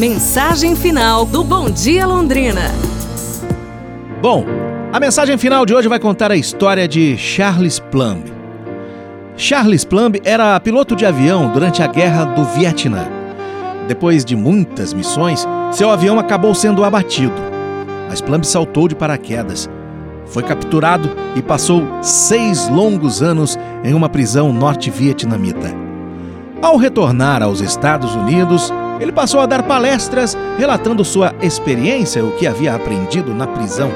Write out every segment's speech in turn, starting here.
Mensagem final do Bom Dia Londrina. Bom, a mensagem final de hoje vai contar a história de Charles Plumb. Charles Plumb era piloto de avião durante a Guerra do Vietnã. Depois de muitas missões, seu avião acabou sendo abatido. Mas Plumb saltou de paraquedas, foi capturado e passou seis longos anos em uma prisão norte-vietnamita. Ao retornar aos Estados Unidos, ele passou a dar palestras relatando sua experiência, o que havia aprendido na prisão.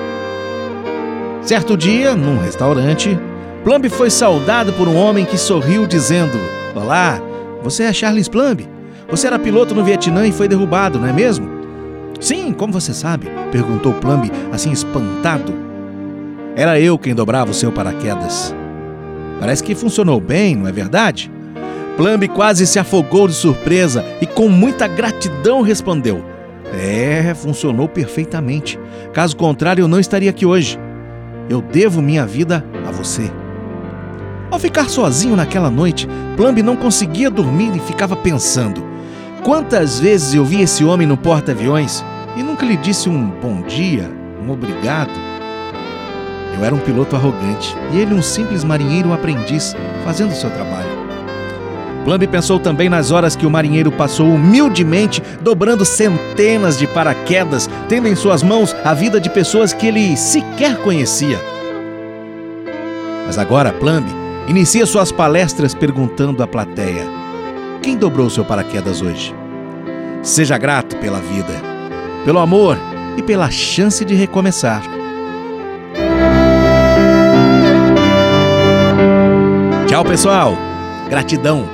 Certo dia, num restaurante, Plumb foi saudado por um homem que sorriu dizendo: Olá, você é Charles Plumb. Você era piloto no Vietnã e foi derrubado, não é mesmo? Sim, como você sabe? perguntou Plumb, assim espantado. Era eu quem dobrava o seu paraquedas. Parece que funcionou bem, não é verdade? Plumb quase se afogou de surpresa e com muita gratidão respondeu: É, funcionou perfeitamente. Caso contrário, eu não estaria aqui hoje. Eu devo minha vida a você. Ao ficar sozinho naquela noite, Plumb não conseguia dormir e ficava pensando: quantas vezes eu vi esse homem no porta-aviões e nunca lhe disse um bom dia, um obrigado? Eu era um piloto arrogante e ele um simples marinheiro aprendiz fazendo seu trabalho. Plumb pensou também nas horas que o marinheiro passou humildemente dobrando centenas de paraquedas, tendo em suas mãos a vida de pessoas que ele sequer conhecia. Mas agora Plumb inicia suas palestras perguntando à plateia: Quem dobrou seu paraquedas hoje? Seja grato pela vida, pelo amor e pela chance de recomeçar. Tchau, pessoal. Gratidão.